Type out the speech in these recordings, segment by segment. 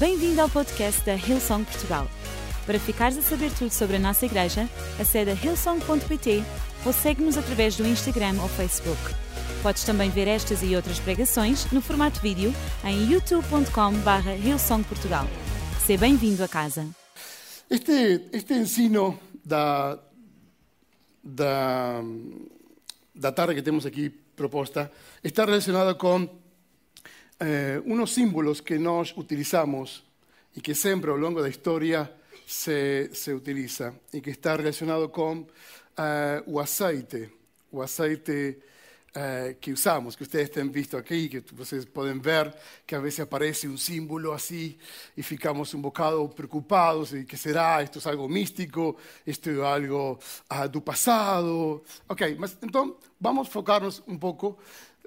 Bem-vindo ao podcast da Hillsong Portugal. Para ficares a saber tudo sobre a nossa igreja, acede a hillsong.pt ou segue-nos através do Instagram ou Facebook. Podes também ver estas e outras pregações no formato vídeo em youtube.com.br hillsongportugal. Seja bem-vindo a casa. Este, este ensino da, da, da tarde que temos aqui proposta está relacionado com eh, unos símbolos que nós utilizamos y que siempre a lo largo de la historia se, se utiliza y que está relacionado con eh, o aceite, o aceite eh, que usamos, que ustedes han visto aquí, que ustedes pueden ver que a veces aparece un símbolo así y ficamos un bocado preocupados qué será, esto es algo místico, esto es algo uh, do pasado. Ok, entonces vamos a enfocarnos un poco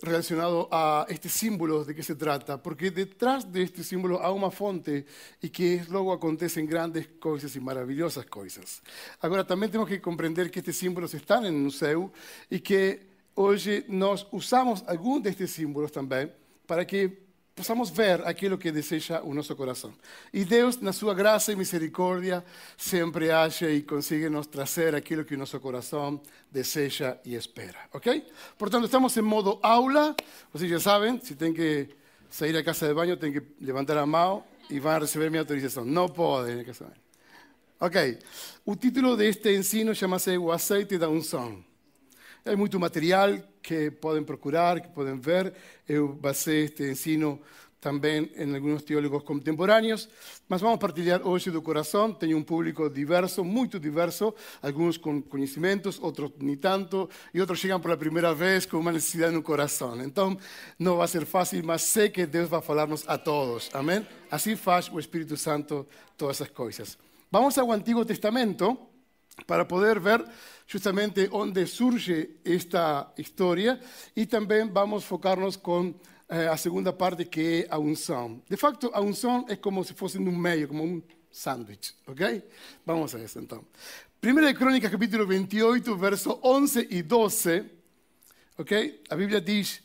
relacionado a este símbolo de qué se trata, porque detrás de este símbolo hay una fuente y que luego acontecen grandes cosas y maravillosas cosas. Ahora también tenemos que comprender que estos símbolos están en el museo y que hoy nos usamos algunos de estos símbolos también para que possamos ver aquilo que deseja o nosso coração. E Deus, na sua graça e misericórdia, sempre acha e consegue nos trazer aquilo que o nosso coração deseja e espera. Ok? Portanto, estamos em modo aula. Vocês já sabem, se tem que sair da casa de banho, tem que levantar a mão e vão receber minha autorização. Não podem na casa de banho. Ok. O título deste ensino chama-se O Aceite da Unção. Hay mucho material que pueden procurar, que pueden ver. Eu basei este ensino también en algunos teólogos contemporáneos, mas vamos a partilhar hoje do corazón. Tenho un público diverso, muy diverso, algunos con conocimientos, otros ni tanto, y otros llegan por la primera vez con una necesidad en el corazón. Entonces, no va a ser fácil, mas sé que Dios va a hablarnos a todos. Amén. Así faz o Espíritu Santo todas esas cosas. Vamos al Antiguo Testamento para poder ver justamente onde surge esta história e também vamos focar-nos com a eh, segunda parte que é a unção. De facto, a unção é como se fosse no meio, como um sanduíche, ok? Vamos a isso então. 1 Crônica capítulo 28, verso 11 e 12, ok? A Bíblia diz,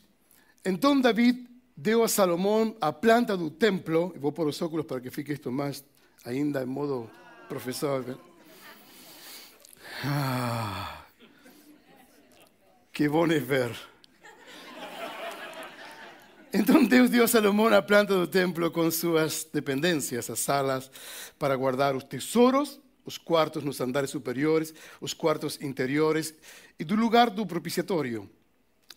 Então David deu a Salomão a planta do templo, vou pôr os óculos para que fique isto mais ainda em modo professor, Ah, qué bueno es ver. Entonces Dios Salomón a planta del templo con sus dependencias, las salas para guardar los tesoros, los cuartos los andares superiores, los cuartos interiores y del lugar del propiciatorio.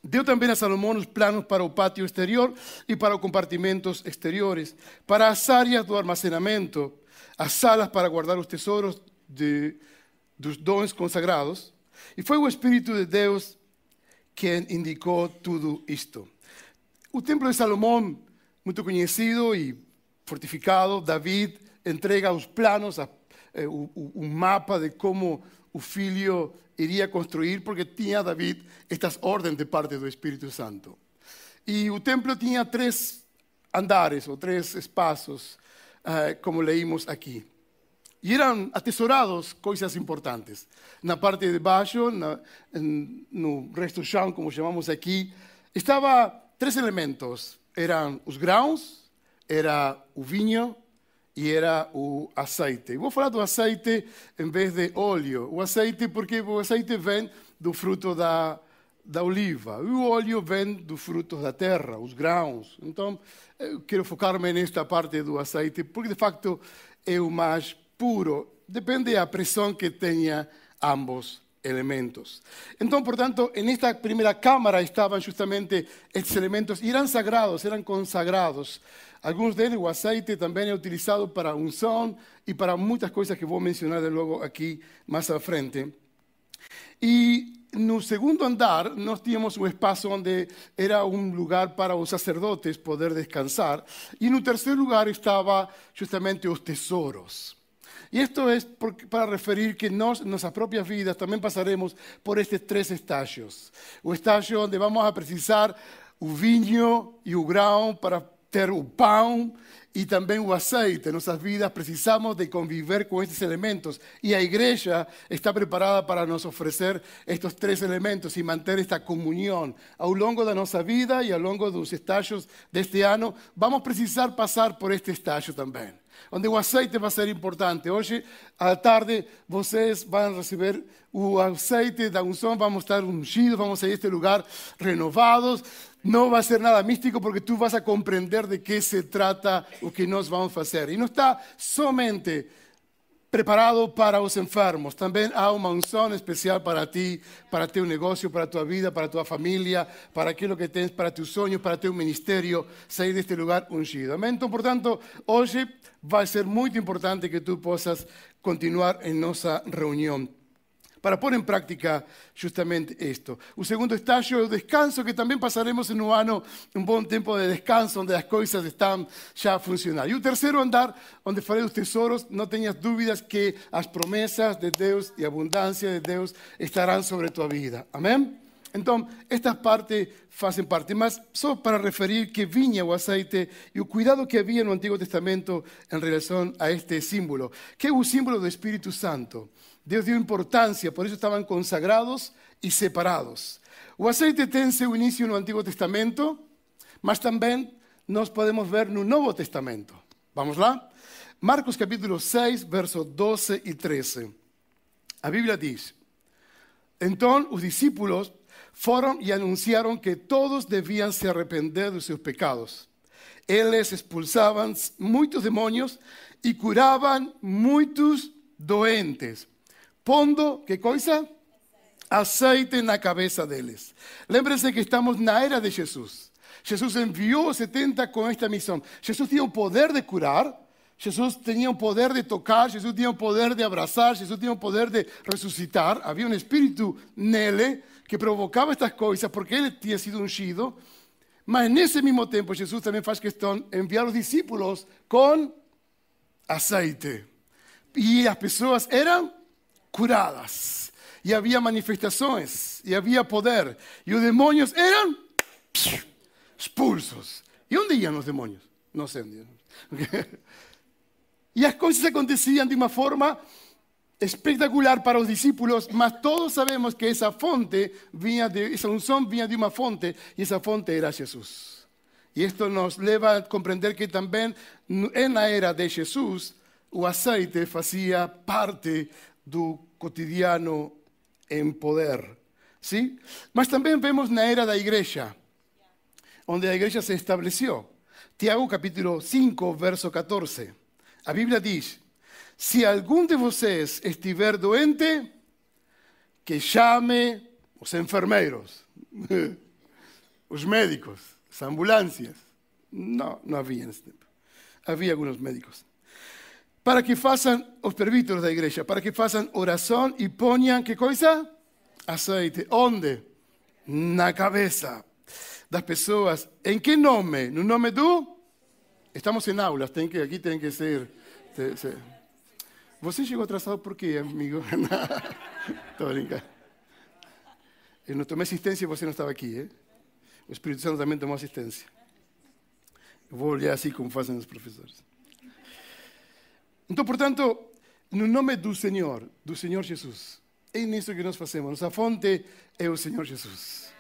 Dio también a Salomón los planos para el patio exterior y para compartimentos exteriores, para las áreas de almacenamiento, las salas para guardar los tesoros de dos dons consagrados, e foi o Espírito de Deus quem indicou tudo isto. O Templo de Salomão, muito conhecido e fortificado, David entrega os planos, eh, um mapa de como o filho iria construir, porque tinha David estas ordens de parte do Espírito Santo. E o templo tinha três andares ou três espaços, eh, como leímos aqui. Y eran atesorados cosas importantes. En la parte de baixo, en el resto chão, como llamamos aquí, estaba tres elementos. Eran los grãos, era o vinho e era o aceite. Vou falar do aceite em vez de óleo. O aceite porque o aceite vem do fruto da, da oliva. E o óleo vem do fruto da terra, os grãos. Então, eu quero focar-me nesta parte do aceite porque, de facto, é o mais puro, depende de la presión que tenga ambos elementos. Entonces, por tanto, en esta primera cámara estaban justamente estos elementos y eran sagrados, eran consagrados. Algunos de ellos, el aceite también es utilizado para unción y para muchas cosas que voy a mencionar luego aquí más al frente. Y en el segundo andar nos teníamos un espacio donde era un lugar para los sacerdotes poder descansar. Y en el tercer lugar estaba justamente los tesoros. Y esto es para referir que nos, nuestras propias vidas también pasaremos por estos tres estadios. Un estadio donde vamos a precisar el vinho y el grão para ter pan y también el aceite. En nuestras vidas precisamos de convivir con estos elementos y la iglesia está preparada para nos ofrecer estos tres elementos y mantener esta comunión. A lo largo de nuestra vida y a lo largo de los estadios de este año, vamos a precisar pasar por este estadio también. Onde o aceite vai ser importante. Hoje, à tarde, vocês vão receber o aceite da unção, vamos estar ungidos, vamos sair deste lugar renovados. Não vai ser nada místico porque tu vas a compreender de que se trata o que nós vamos fazer. E não está somente preparado para os enfermos. Também há uma unção especial para ti, para teu negócio, para tua vida, para tua família, para aquilo que tens, para teus sonhos, para teu ministério, sair deste lugar ungido. Amém? Então, portanto, hoje vai ser muito importante que tu possas continuar em nossa reunião para pôr em prática justamente isto. O segundo estágio o descanso, que também passaremos em um ano um bom tempo de descanso, onde as coisas estão já a funcionar. E o terceiro andar, onde falei dos tesouros, não tenhas dúvidas que as promessas de Deus e a abundância de Deus estarão sobre tua vida. Amém? Então, estas partes fazem parte, mas só para referir que vinha o azeite e o cuidado que havia no Antigo Testamento em relação a este símbolo, que é o símbolo do Espírito Santo. Deus dio importância, por isso estavam consagrados e separados. O azeite tem seu início no Antigo Testamento, mas também nós podemos ver no Novo Testamento. Vamos lá? Marcos capítulo 6, versos 12 e 13. A Bíblia diz: Então os discípulos foram e anunciaram que todos deviam se arrepender dos seus pecados. Eles expulsavam muitos demônios e curavam muitos doentes pondo, que coisa? Aceite na cabeça deles. Lembre-se que estamos na era de Jesus. Jesus enviou os 70 com esta missão. Jesus tinha o poder de curar, Jesus tinha o poder de tocar, Jesus tinha o poder de abraçar, Jesus tinha o poder de ressuscitar. Havia um espírito nele que provocava estas coisas porque ele tinha sido ungido. Mas nesse mesmo tempo, Jesus também faz questão de enviar os discípulos com azeite. E as pessoas eram curadas. E havia manifestações, e havia poder. E os demônios eram expulsos. E onde iam os demônios? Não sei onde iam. E as coisas aconteciam de uma forma espectacular para os discípulos, mas todos sabemos que essa fonte vinha de, essa unção vinha de uma fonte, e essa fonte era Jesus. E isto nos leva a compreender que também na era de Jesus, o azeite fazia parte do cotidiano em poder. ¿sí? Mas também vemos na era da igreja, onde a igreja se estabeleceu. Tiago capítulo 5, verso 14. A Bíblia diz: Se algum de vocês estiver doente, que chame os enfermeiros, os médicos, as ambulâncias. Não, não havia nesse tempo. Havia alguns médicos para que façam os presbíteros da igreja, para que façam oração e ponham que coisa? Azeite. Onde? Na cabeça das pessoas. Em que nome? No nome do? Estamos em aulas, tem que, aqui tem que ser. Você chegou atrasado por quê, amigo? Estou brincando. Eu não tomei assistência e você não estava aqui, eh? O Espírito Santo também tomou assistência. Eu vou olhar assim como fazem os professores. Então, portanto, no nome do Senhor, do Senhor Jesus, é nisso que nós fazemos. Nossa fonte é o Senhor Jesus.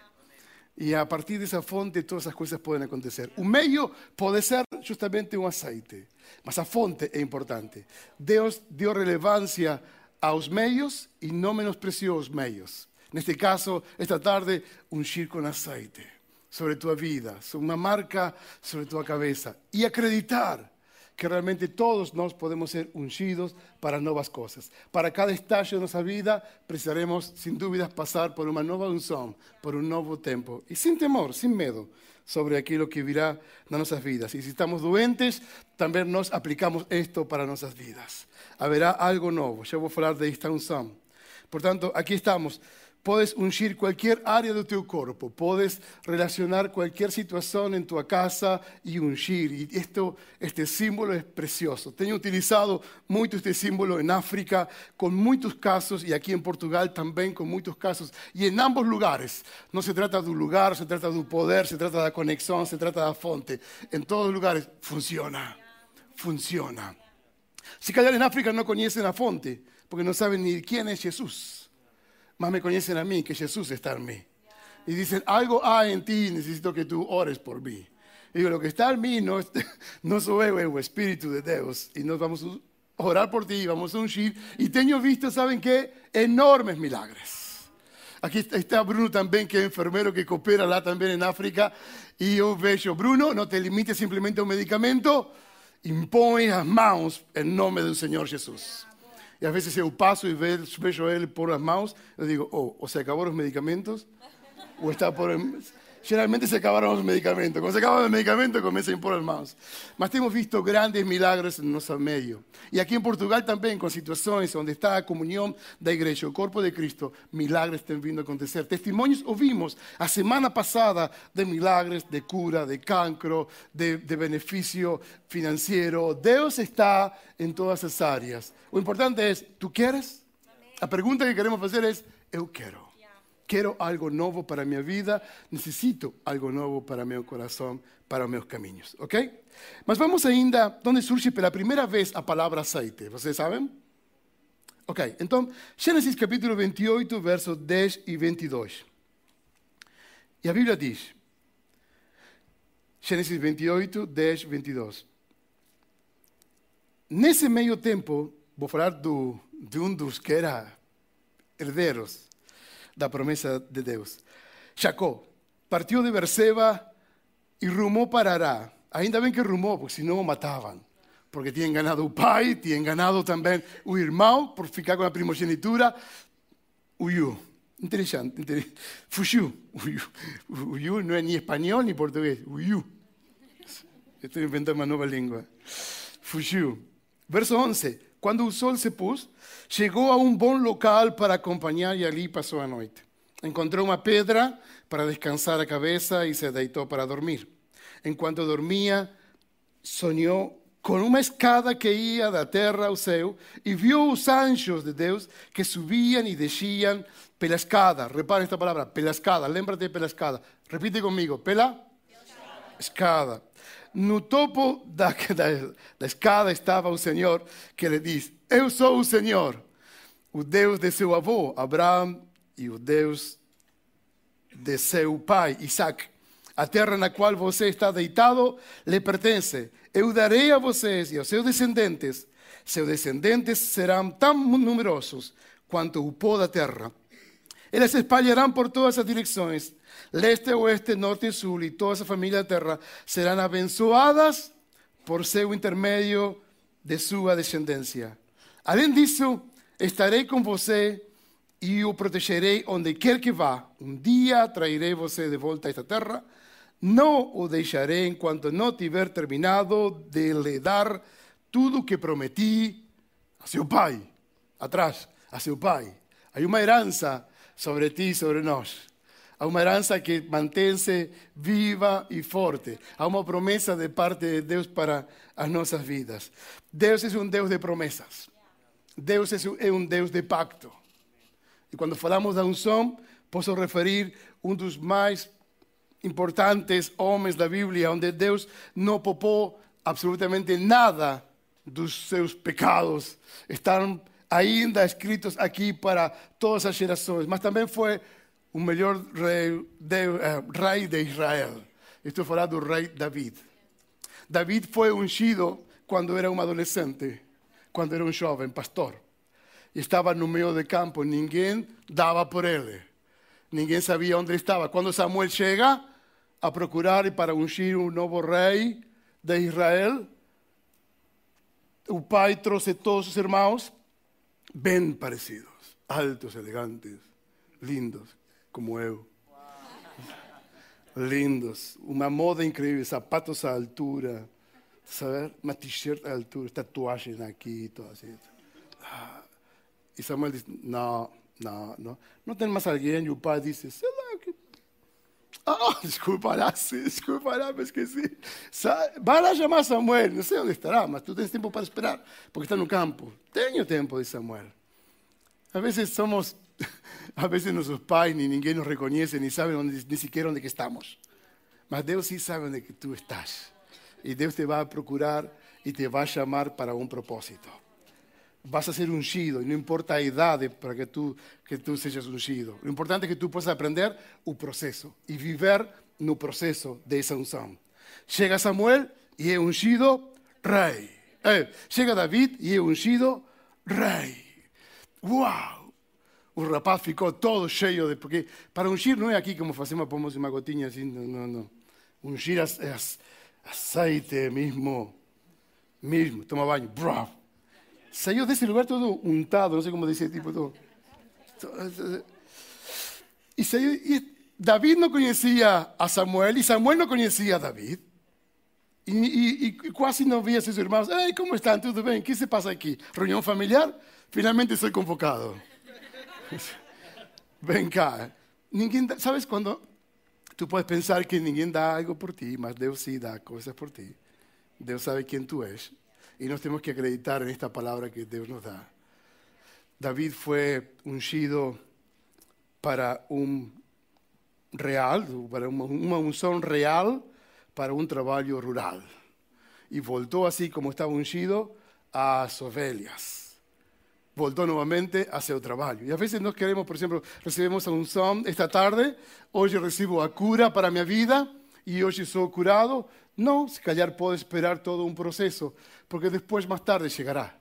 E a partir dessa fonte todas as coisas podem acontecer. O meio pode ser justamente um azeite, mas a fonte é importante. Deus deu relevância aos meios e não menospreciou os meios. Neste caso, esta tarde, ungir com azeite sobre tua vida, uma marca sobre tua cabeça e acreditar que realmente todos nós podemos ser ungidos para novas coisas. Para cada estágio de nossa vida, precisaremos, sem dúvidas, passar por uma nova unção, por um novo tempo. E sem temor, sem medo sobre aquilo que virá nas nossas vidas. E se estamos doentes, também nós aplicamos isto para nossas vidas. Haverá algo novo. Já vou falar de esta unção. Portanto, aqui estamos Puedes ungir cualquier área de tu cuerpo, puedes relacionar cualquier situación en tu casa y ungir. Y esto, este símbolo es precioso. Tengo utilizado mucho este símbolo en África con muchos casos y aquí en Portugal también con muchos casos. Y en ambos lugares. No se trata de un lugar, se trata de un poder, se trata de la conexión, se trata de la fuente. En todos los lugares funciona, funciona. Si callar en África no conocen la fuente, porque no saben ni quién es Jesús más me conocen a mí que Jesús está en mí. Y dicen, algo hay en ti, necesito que tú ores por mí. digo, lo que está en mí no, no soy el Espíritu de Dios. Y nos vamos a orar por ti, vamos a ungir. Y tengo visto, ¿saben qué? Enormes milagros. Aquí está Bruno también, que es enfermero que coopera lá también en África. Y yo veo, Bruno, no te limites simplemente a un medicamento, impone las manos en nombre del Señor Jesús. Y a veces yo paso y veo, a él por las manos, le digo, oh, o se acabaron los medicamentos, o está por... Generalmente se acabaron los medicamentos. Cuando se acaban los medicamentos, comienza a impor manos. Mas hemos visto grandes milagros en nuestro medio. Y aquí en Portugal también, con situaciones donde está la comunión de iglesia, el cuerpo de Cristo, milagros están viendo a acontecer. Testimonios oímos a semana pasada de milagros, de cura, de cancro, de, de beneficio financiero. Dios está en todas esas áreas. Lo importante es, ¿tú quieres? La pregunta que queremos hacer es, yo quiero. Quiero algo nuevo para mi vida, necesito algo nuevo para mi corazón, para mis caminos, ¿ok? Mas vamos ainda donde surge pela primeira vez a palavra aceite, vocês sabem? Ok, então, Gênesis capítulo 28, versos 10 e 22. E a Bíblia diz, Gênesis 28, 10, 22. Nesse meio tempo, vou falar do, de um dos que era herdeiros la promesa de Dios. Jacó partió de Berseba y rumó para Ará. Ainda bien que rumó, porque si no mataban. Porque tienen ganado un pai, tienen ganado también un hermano, por ficar con la primogenitura. Uyú. Interesante. interesante. Fugiu. Uyú. no es ni español ni portugués. Uyú. Estoy inventando una nueva lengua. Fugiu. Verso 11. Quando o sol se pôs, chegou a um bom local para acompanhar e ali passou a noite. Encontrou uma pedra para descansar a cabeça e se deitou para dormir. Enquanto dormia, sonhou com uma escada que ia da terra ao céu e viu os anjos de Deus que subiam e desciam pela escada. Repara esta palavra, pela escada. Lembra-te pela escada. Repite comigo, pela escada. No topo da, da, da escada estava o Senhor que lhe diz: Eu sou o Senhor, o Deus de seu avô Abraão e o Deus de seu pai Isaac. A terra na qual você está deitado lhe pertence. Eu darei a vocês e aos seus descendentes. Seus descendentes serão tão numerosos quanto o pó da terra. Eles se espalharão por todas as direções leste, oeste, norte y sur, y toda esa familia de tierra serán abençoadas por seu intermedio de su descendencia. Além disso, estarei com você e o protegerei onde quer que vá. Um dia trairei você de volta a esta terra. Não o deixarei enquanto não tiver terminado de lhe dar tudo que prometi a seu pai. Atrás, a seu pai. Há uma herança sobre ti e sobre nós. Há uma herança que mantém-se viva e forte. Há uma promessa de parte de Deus para as nossas vidas. Deus é um Deus de promessas. Deus é um Deus de pacto. E quando falamos da unção, posso referir um dos mais importantes homens da Bíblia, onde Deus não poupou absolutamente nada dos seus pecados. Estão ainda escritos aqui para todas as gerações, mas também foi un de, uh, rey de Israel. Esto fue del rey David. David fue ungido cuando era un adolescente, cuando era un joven pastor. En un medio de campo, ninguém daba por él. Ninguém sabía dónde estaba. Cuando Samuel llega a procurar para ungir un nuevo rey de Israel, el pai trouxe todos sus hermanos bien parecidos, altos, elegantes, lindos como eu. Lindos, uma moda incrível, sapatos à altura, saber? uma t-shirt à altura, tatuagens aqui, tudo assim. Ah. E Samuel diz: Não, não, não. Não tem mais alguém? E o pai disse: Sei lá. Que... Ah, desculpa lá, desculpa lá, me esqueci. Vai lá chamar Samuel, não sei onde estará, mas tu tens tempo para esperar, porque está no campo. Tenho tempo, de Samuel. Às vezes somos a veces nuestros pais ni ninguém nos reconoce, ni sabe dónde, ni siquiera dónde estamos. Mas Deus sí sabe dónde que tú estás. Y Dios te va a procurar y te va a llamar para un propósito. Vas a ser ungido y no importa la edad para que tú, que tú seas ungido. Lo importante es que tú puedas aprender un proceso y vivir no proceso de esa unción. Llega Samuel y es ungido rei. Eh, chega David e é ungido rei. Uau! O rapaz ficou todo cheio de. Porque para ungir não é aqui como fazemos, pomos uma gotinha assim, não, não. não. Ungir é aceite mesmo. Mesmo, toma banho. Bravo. Saiu desse lugar todo untado, não sei como dizer, tipo todo. E, saiu, e David não conhecia a Samuel e Samuel não conhecia a David. E, e, e quase não via seus irmãos. Ei, como estão? Tudo bem? O que se passa aqui? Reunião familiar? Finalmente sou convocado. Vem cá. Ninguém sabes quando tu podes pensar que ninguém dá algo por ti, mas Deus sim dá coisas por ti. Deus sabe quem tu és. E nós temos que acreditar nesta palavra que Deus nos dá. David foi ungido para um real, para uma unção real para un trabajo rural. Y voltó así como estaba ungido a ovelhas. Voltó nuevamente hacia el trabajo. Y a veces nos queremos, por ejemplo, recibimos a un son esta tarde, hoy recibo a cura para mi vida y hoy soy curado. No, si callar puedo esperar todo un proceso, porque después más tarde llegará.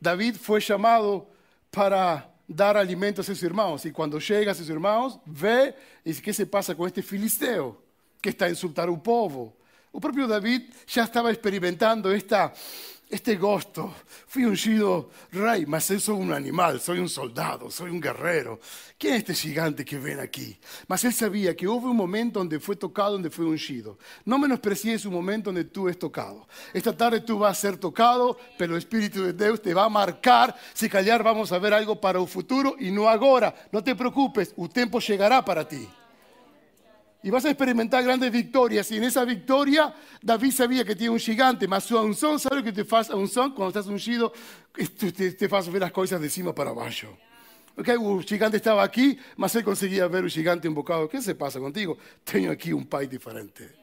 David fue llamado para dar alimento a sus hermanos y cuando llega a sus hermanos ve y qué se pasa con este filisteo que está a insultar o povo. O próprio David já estava experimentando esta, este gosto. Fui ungido rei, mas eu sou um animal, sou um soldado, sou um guerreiro. Quem é este gigante que vem aqui? Mas ele sabia que houve um momento onde foi tocado, onde foi ungido. Não menosprecies o momento onde tu és tocado. Esta tarde tu vas a ser tocado pelo Espírito de Deus, te vai marcar. Se calhar vamos a ver algo para o futuro e não agora. Não te preocupes, o tempo chegará para ti. Y vas a experimentar grandes victorias. Y en esa victoria, David sabía que tiene un gigante, mas su unción, ¿sabe lo que te hace unción? Cuando estás ungido, te, te, te hace ver las cosas de cima para abajo. Okay, o gigante estaba aquí, mas él conseguía ver un gigante invocado. ¿Qué se pasa contigo? Tengo aquí un país diferente.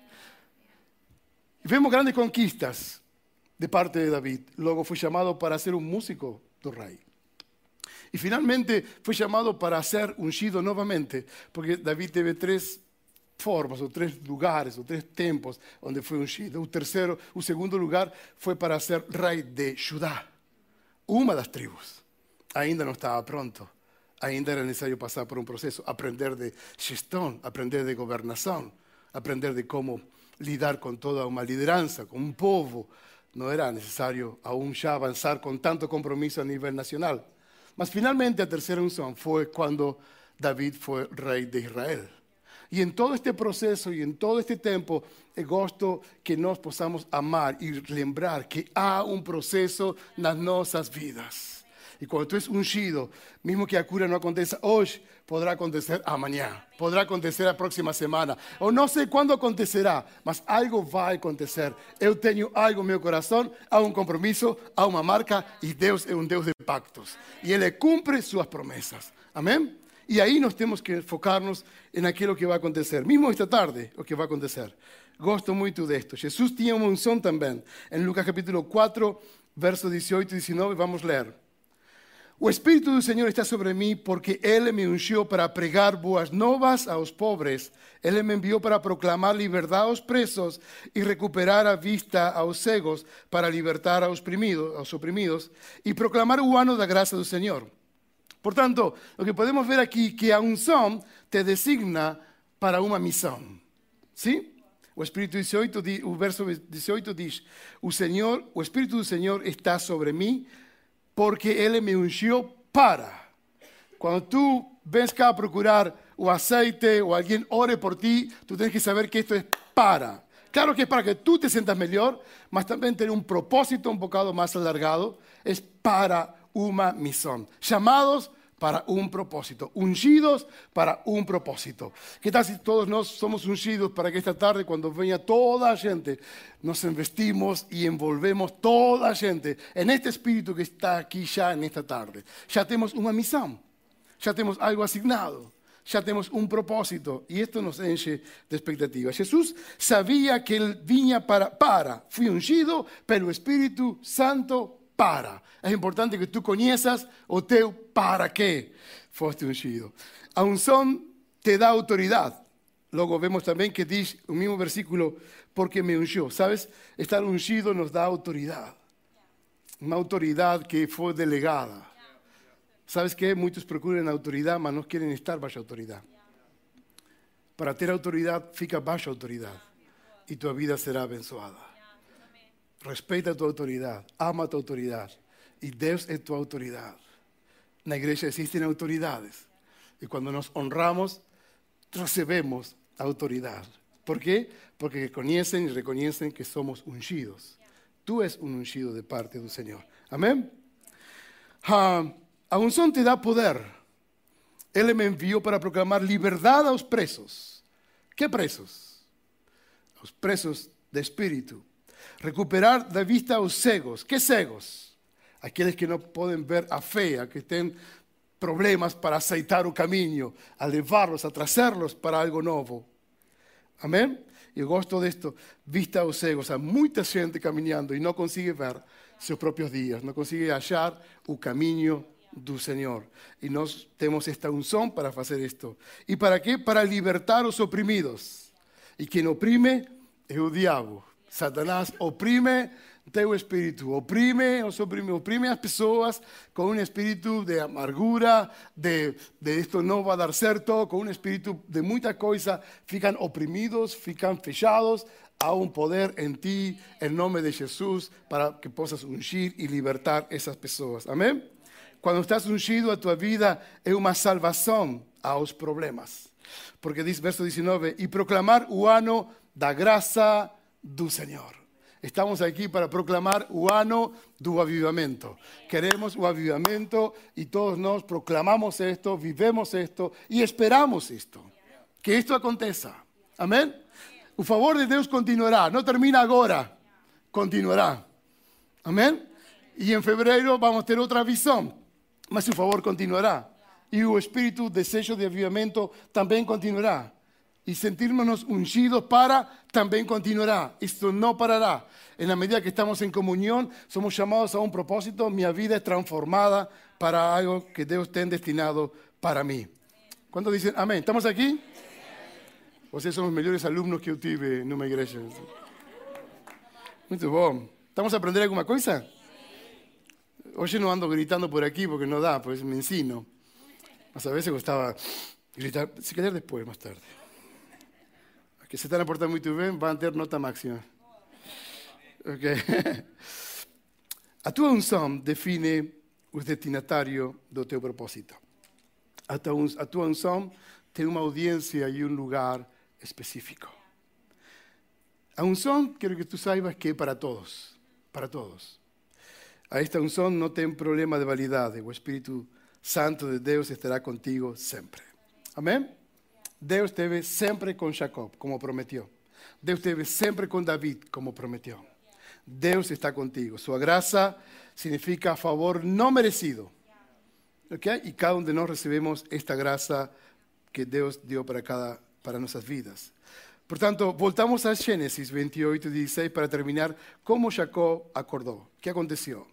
Y vemos grandes conquistas de parte de David. Luego fue llamado para ser un músico del rey. Y finalmente fue llamado para ser ungido nuevamente, porque David teve tres formas, ou três lugares, ou três tempos onde foi ungido. O terceiro, o segundo lugar foi para ser rei de Judá, uma das tribos. Ainda não estava pronto. Ainda era necessário passar por um processo, aprender de gestão, aprender de governação, aprender de como lidar com toda uma liderança, com um povo. Não era necessário aún já avançar com tanto compromisso a nível nacional. Mas finalmente a terceira unção foi quando David foi rei de Israel. Y en todo este proceso y en todo este tiempo, es gosto que nos podamos amar y lembrar que hay un proceso en nuestras vidas. Y cuando tú es ungido, mismo que la cura no acontezca hoy, podrá acontecer mañana, podrá acontecer la próxima semana, o no sé cuándo acontecerá, mas algo va a acontecer. Yo tengo algo en mi corazón, hay un compromiso, hay una marca, y Dios es un Dios de pactos. Y Él cumple sus promesas. Amén. Y ahí nos tenemos que enfocarnos en aquello que va a acontecer. Mismo esta tarde, lo que va a acontecer. Gosto mucho de esto. Jesús tiene una unción también. En Lucas capítulo 4, versos 18 y 19, vamos a leer. O Espíritu del Señor está sobre mí porque Él me ungió para pregar boas novas a los pobres. Él me envió para proclamar libertad a los presos y recuperar a vista a los cegos, para libertar a los oprimidos, a los oprimidos y proclamar o ano da graça do Señor. Por tanto, lo que podemos ver aquí que a unção te designa para uma missão. ¿Sí? O Espírito 18, o verso 18 diz: O Senhor, o Espírito do Senhor está sobre mim, porque Ele me ungiu para. Quando tu vens cá procurar o aceite ou alguém ore por ti, tu tens que saber que isto é para. Claro que es para que tú te sientas mejor, mas también tiene un propósito un bocado más alargado, es para una misión. Llamados para un propósito, ungidos para un propósito. ¿Qué tal si todos nos somos ungidos para que esta tarde, cuando venga toda la gente, nos investimos y envolvemos toda la gente en este espíritu que está aquí ya en esta tarde? Ya tenemos una misión, ya tenemos algo asignado. Ya tenemos un propósito y esto nos enche de expectativas. Jesús sabía que él vinha para, para, fui ungido, pero el Espíritu Santo para. É importante que tu conheças o teu para quê foste ungido. A unção te dá autoridade. Luego vemos también que dice un mismo versículo, porque me ungió. ¿Sabes? Estar ungido nos da autoridad. Una autoridad que fue delegada. ¿Sabes qué? Muchos procuran autoridad, mas no quieren estar bajo autoridad. Para tener autoridad, fica bajo autoridad. Y tu vida será abençoada. Respeta tu autoridad, ama tu autoridad. Y Dios es tu autoridad. En la iglesia existen autoridades. Y cuando nos honramos, recibimos autoridad. ¿Por qué? Porque conocen y reconocen que somos ungidos. Tú eres un ungido de parte del Señor. Amén. Uh, a unción te da poder. Él me envió para proclamar libertad a los presos. ¿Qué presos? Los presos de espíritu. Recuperar de vista a los cegos. ¿Qué cegos? Aquellos que no pueden ver a fe, a que estén problemas para aceitar o caminho, a levarlos, a traerlos para algo nuevo. Amén? E eu gosto disto, vista aos cegos, há muita gente caminhando e não consegue ver seus próprios dias, não consegue achar o caminho do Senhor. E nós temos esta unção para fazer isto. E para quê? Para libertar os oprimidos. E quem oprime é o diabo. Satanás oprime teu espíritu, oprime, oprime, oprime as pessoas com um espírito de amargura, de, de esto não vai dar certo, com um espírito de muita coisa, ficam oprimidos, ficam fechados. Há um poder em ti, em nome de Jesus, para que possas ungir e libertar essas pessoas. Amém? Quando estás ungido, a tua vida é uma salvação aos problemas. Porque diz, verso 19, e proclamar o ano da graça do Senhor. Estamos aquí para proclamar o ano do avivamento. Queremos o avivamento y todos nos proclamamos esto, vivemos esto y esperamos esto. Que esto aconteça. Amén. El favor de Dios continuará. No termina ahora. Continuará. Amén. Y en febrero vamos a tener otra visión. Mas su favor continuará. Y el espíritu de sello de avivamento también continuará y sentirnos ungidos para, también continuará. Esto no parará. En la medida que estamos en comunión, somos llamados a un propósito. Mi vida es transformada para algo que Dios tiene destinado para mí. ¿Cuántos dicen amén? ¿Estamos aquí? Ustedes son los mejores alumnos que tuve en una iglesia. Muy bom. ¿Estamos a aprender alguna cosa? Hoy no ando gritando por aquí porque no da, pues me ensino. a veces gustaba gritar, si querer después, más tarde que se están a muy bien van a tener nota máxima. Okay. A tua unção define o destinatário do teu propósito. A tua unção tem uma audiência e um lugar específico. A unção, quero que tu saibas que é para todos, para todos. A esta unção não tem problema de validade. O Espírito Santo de Deus estará contigo sempre. Amém? Deus esteve sempre com Jacob, como prometeu. Deus esteve sempre com David, como prometeu. Deus está contigo. Sua graça significa favor não merecido. Okay? E cada um de nós recebemos esta graça que Deus deu para cada para nossas vidas. Portanto, voltamos a Gênesis 28, 16 para terminar. Como Jacob acordou? O que aconteceu?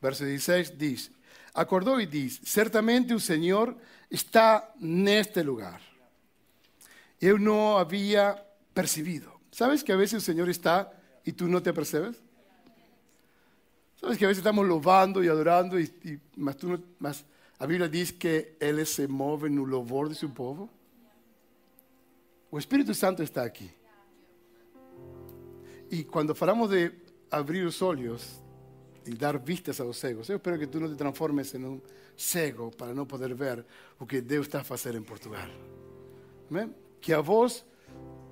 Verso 16 diz: Acordou e diz: Certamente o Senhor está neste lugar yo no había percibido. ¿Sabes que a veces el Señor está y tú no te percibes? ¿Sabes que a veces estamos louvando y adorando y, y mas tú no, mas a Biblia dice que Él se mueve en el louvor de su pueblo? El Espíritu Santo está aquí. Y cuando falamos de abrir los ojos y dar vistas a los cegos, yo espero que tú no te transformes en un cego para no poder ver lo que Dios está haciendo en Portugal. Amén que a voz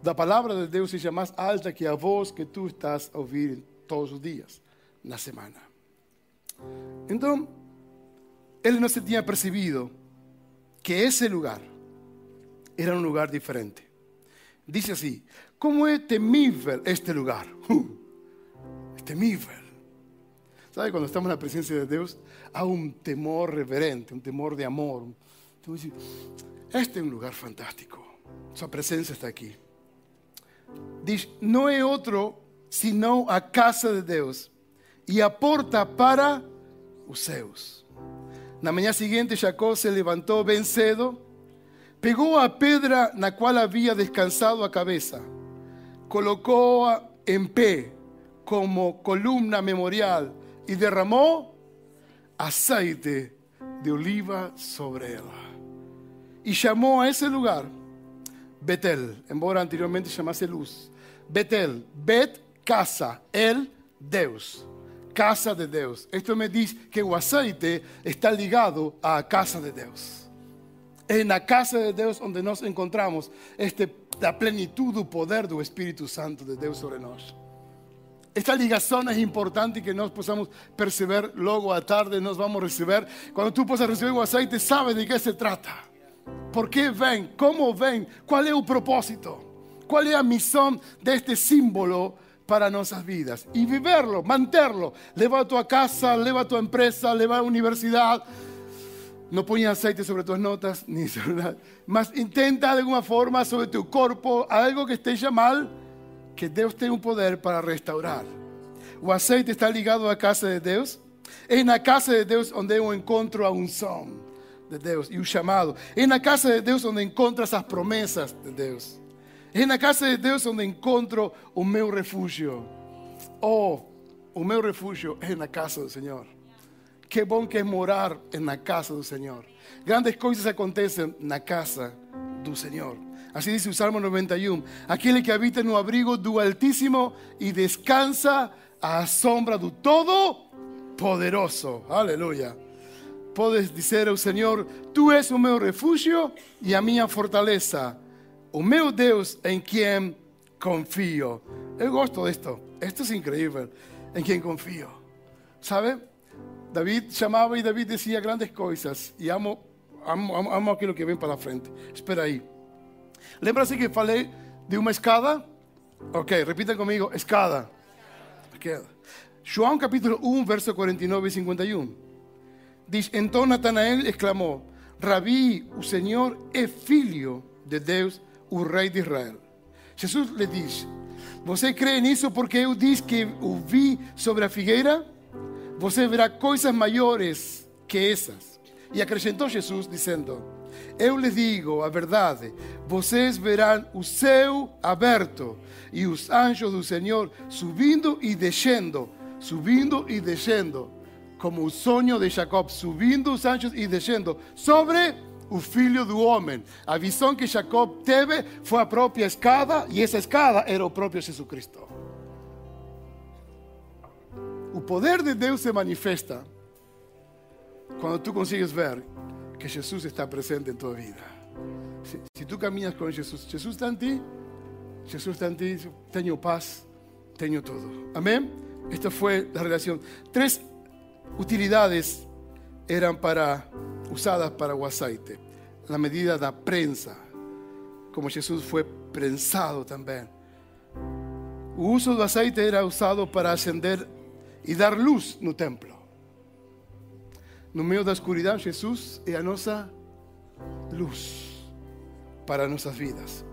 da palavra de Deus seja mais alta que a voz que tu estás a ouvir todos os dias na semana. Então, ele não se tinha percebido que esse lugar era um lugar diferente. Diz assim: Como é temível este lugar? Uh, é temível. Sabe, quando estamos na presença de Deus, há um temor reverente, um temor de amor. Este é um lugar fantástico. Su presencia está aquí. Dice, no es otro sino a casa de Dios y aporta para los seus. Na manhã seguinte, Jacob se levantou bem cedo, Pegó a pedra na cual había descansado a cabeza, colocó en pie como columna memorial y derramó aceite de oliva sobre ella. Y llamó a ese lugar Betel, embora anteriormente llamase Luz. Betel, Bet, casa, el, Deus. Casa de Deus. Esto me dice que el aceite está ligado a la casa de Deus. En la casa de Deus donde nos encontramos este, la plenitud del poder del Espíritu Santo de Deus sobre nosotros. Esta ligación es importante que nos podamos perceber luego a tarde, nos vamos a recibir. Cuando tú puedas recibir el aceite, sabes de qué se trata. ¿Por qué ven? ¿Cómo ven? ¿Cuál es el propósito? ¿Cuál es la misión de este símbolo para nuestras vidas? Y vivirlo, mantenerlo. Leva a tu casa, leva a tu empresa, leva a la universidad. No ponga aceite sobre tus notas, ni sobre. Mas intenta de alguna forma sobre tu cuerpo algo que esté ya mal que Dios tiene un poder para restaurar. O aceite está ligado a la casa de Dios. Es en la casa de Dios donde yo encuentro a un son de Deus e o chamado. É na casa de Deus onde encontro as promessas de Deus. É na casa de Deus onde encontro o meu refúgio. Oh, o meu refúgio é na casa do Senhor. Que bom que é morar na casa do Senhor. Grandes coisas acontecem na casa do Senhor. Assim diz o Salmo 91: Aquele que habita no abrigo do Altíssimo e descansa à sombra do Todo-Poderoso. Aleluia. Puedes decir al Señor, tú eres un meu refugio y a mi fortaleza, o meu Deus en quien confío. Yo gosto de esto. Es increíble. En quien confío. ¿Sabe? David llamaba y David decía grandes cosas. Y amo, amo, amo aquello que ven para la frente. Espera ahí. Lembra-se que falei de uma escada? Ok, repita comigo, escada. escada. João capítulo 1, verso 49 e 51. Diz, então Natanael exclamou, Rabi, o Senhor é filho de Deus, o rei de Israel. Jesus lhe diz, você crê nisso porque eu disse que o vi sobre a figueira? Você verá coisas maiores que essas. E acrescentou Jesus, dizendo, eu lhes digo a verdade: vocês verão o céu aberto e os anjos do Senhor subindo e descendo, subindo e descendo, como o sonho de Jacob, subindo os anjos e descendo sobre o filho do homem. A visão que Jacob teve foi a própria escada e essa escada era o próprio Jesus Cristo. O poder de Deus se manifesta quando tu consegues ver que Jesús está presente en tu vida. Si, tú caminas con Jesús, Jesús está en ti, Jesús está en ti, tengo paz, tengo todo. Amén. Esta fue la relación. Tres utilidades eran para, usadas para o aceite. La medida de prensa, como Jesús fue prensado también. El uso del aceite era usado para ascender y dar luz en el templo. No meio da escuridão, Jesus é a nossa luz para nossas vidas.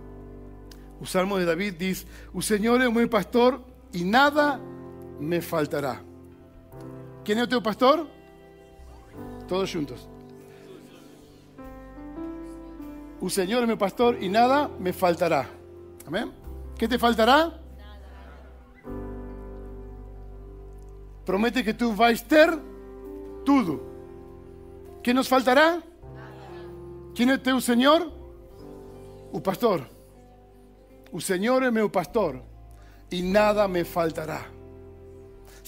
O Salmo de David diz: O Senhor é o pastor e nada me faltará. É o teu pastor? Todos juntos. O Senhor é meu pastor e nada me faltará. Amém? Que te faltará? Nada. Promete que tu vais ter tudo. ¿Qué nos faltará? ¿Quién es tu Señor? Un pastor. Un Señor es mi pastor y nada me faltará.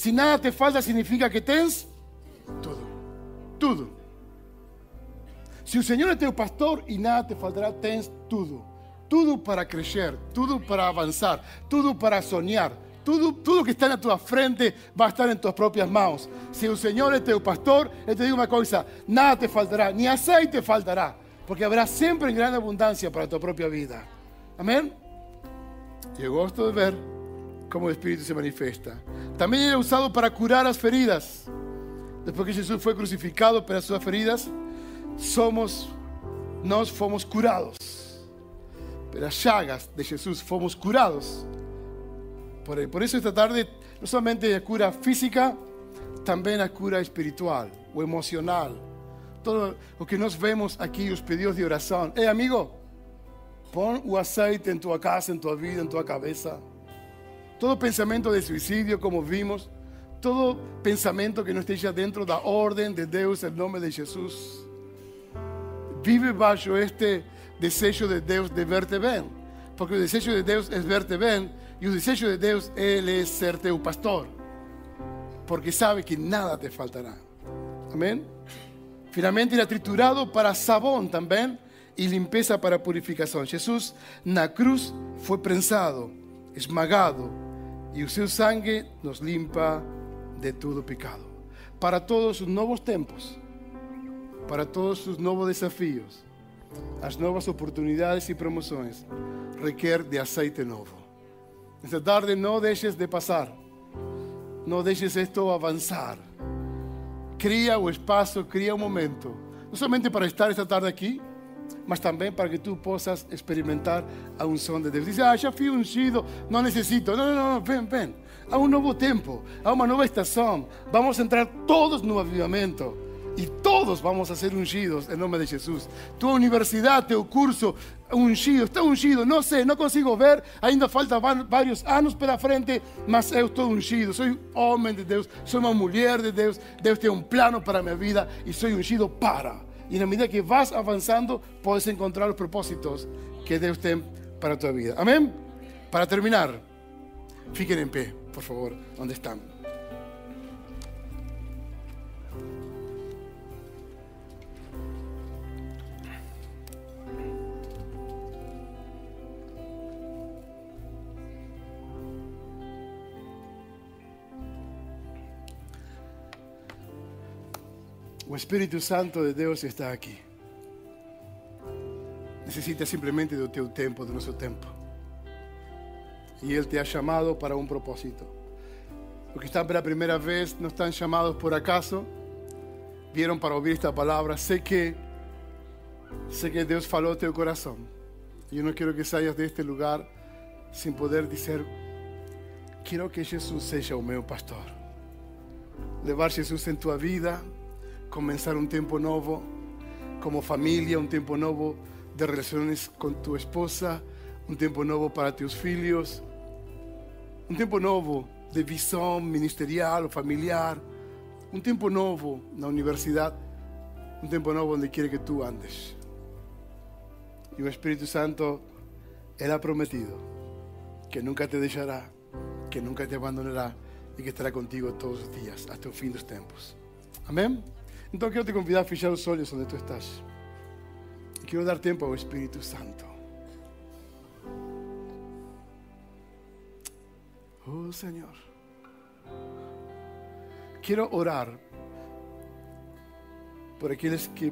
Si nada te falta significa que tens todo. Todo. Si el Señor es tu pastor y nada te faltará, tens todo. Todo para crecer, todo para avanzar, todo para soñar, todo, todo que está en tu frente va a estar en tus propias manos. Si el Señor es tu pastor, Él te digo una cosa, nada te faltará, ni aceite faltará, porque habrá siempre en gran abundancia para tu propia vida. Amén. Y gosto de ver cómo el Espíritu se manifiesta. También era usado para curar las feridas. Después que Jesús fue crucificado para sus feridas, somos, nos fomos curados. Pero las llagas de Jesús fomos curados. Por, eso esta tarde no solamente hay cura física, también hay cura espiritual o emocional todo lo que nos vemos aquí, los pedidos de oración. Eh, amigo, pon o aceite en tu casa, en tu vida, en tu cabeza. Todo pensamiento de suicidio, como vimos, todo pensamiento que no esté ya dentro de la orden de Dios, en nombre de Jesús. Vive bajo este deseo de Dios de verte bien. Porque el deseo de Dios es verte bien y el deseo de Dios Él es ser tu pastor. Porque sabe que nada te faltará. Amén. Finalmente era triturado para sabón también y limpieza para purificación. Jesús na cruz fue prensado, esmagado E o seu sangue nos limpa de todo pecado. Para todos os novos tempos, para todos os novos desafios, as novas oportunidades e promoções, requer de aceite novo. Esta tarde não deixes de passar, não deixes isto avançar. Cria o espaço, cria o momento, não somente para estar esta tarde aqui, mas também para que tu possas experimentar a unção de Deus. Diz: ah, já fui ungido, não necessito. Não, não, não, ven, ven. Há um novo tempo, há uma nova estação. Vamos entrar todos no avivamento. E todos vamos a ser ungidos em nome de Jesus. Tua universidade, teu curso, ungido, está ungido. Não sei, não consigo ver. Ainda falta vários anos pela frente, mas eu estou ungido. Sou homem de Deus, sou uma mulher de Deus. Deus tem um plano para a minha vida e sou ungido para. Y en medida que vas avanzando, puedes encontrar los propósitos que Dios tiene para tu vida. Amén. Para terminar, fiquen en pie, por favor, donde están. El Espíritu Santo de Dios está aquí. Necesita simplemente de tu tiempo, de nuestro tiempo. Y Él te ha llamado para un propósito. Los que están por la primera vez no están llamados por acaso. Vieron para oír esta palabra. Sé que, sé que Dios faló tu corazón. Yo no quiero que salgas de este lugar sin poder decir, quiero que Jesús sea o meu pastor. Levar Jesús en tu vida comenzar un tiempo nuevo como familia, un tiempo nuevo de relaciones con tu esposa, un tiempo nuevo para tus hijos, un tiempo nuevo de visión ministerial o familiar, un tiempo nuevo en la universidad, un tiempo nuevo donde quiere que tú andes. Y el Espíritu Santo, Él ha prometido que nunca te dejará, que nunca te abandonará y que estará contigo todos los días hasta el fin de los tiempos. Entonces quiero te convidar a fijar los ojos donde tú estás. Quiero dar tiempo al Espíritu Santo. Oh Señor. Quiero orar por aquellos que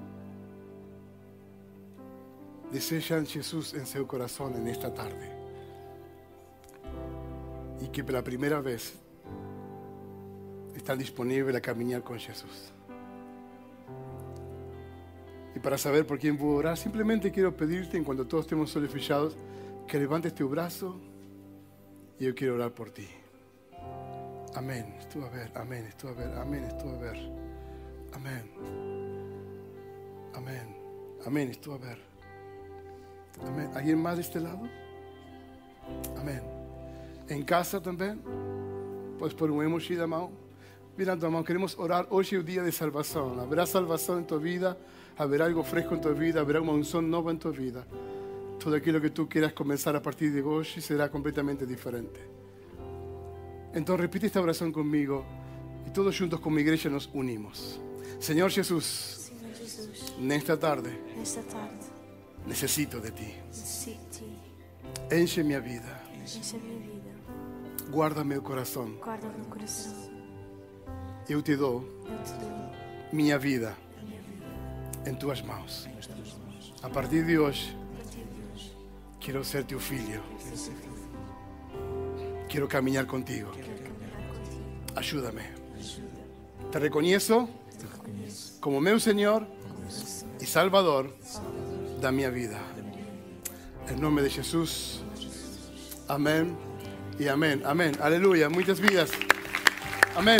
desean Jesús en su corazón en esta tarde. Y que por la primera vez están disponibles a caminar con Jesús. Y para saber por quién puedo orar, simplemente quiero pedirte, en cuanto todos estemos solificados, que levantes tu brazo y yo quiero orar por ti. Amén. Estuvo a ver, amén, estuvo a ver, amén, estuvo a ver. Amén. Amén. Amén, estuvo a ver. Amén. ¿Alguien más de este lado? Amén. En casa también. Puedes poner un emoji de. Mira, hermano, queremos orar hoy el día de salvación. Habrá salvación en tu vida haber algo fresco en tu vida, habrá un unción nuevo en tu vida. Todo aquello que tú quieras comenzar a partir de hoy será completamente diferente. Entonces repite esta oración conmigo y todos juntos con mi iglesia nos unimos. Señor Jesús, en esta tarde, necesito de ti. Enche mi vida. Guárdame el corazón. Yo te doy mi vida em tuas mãos. A partir de hoje, quero ser teu filho. Quero caminhar contigo. Ajuda-me. Te reconheço como meu Senhor e Salvador da minha vida. Em nome de Jesus. Amém e amém. Amém. Aleluia. Muitas vidas. Amém.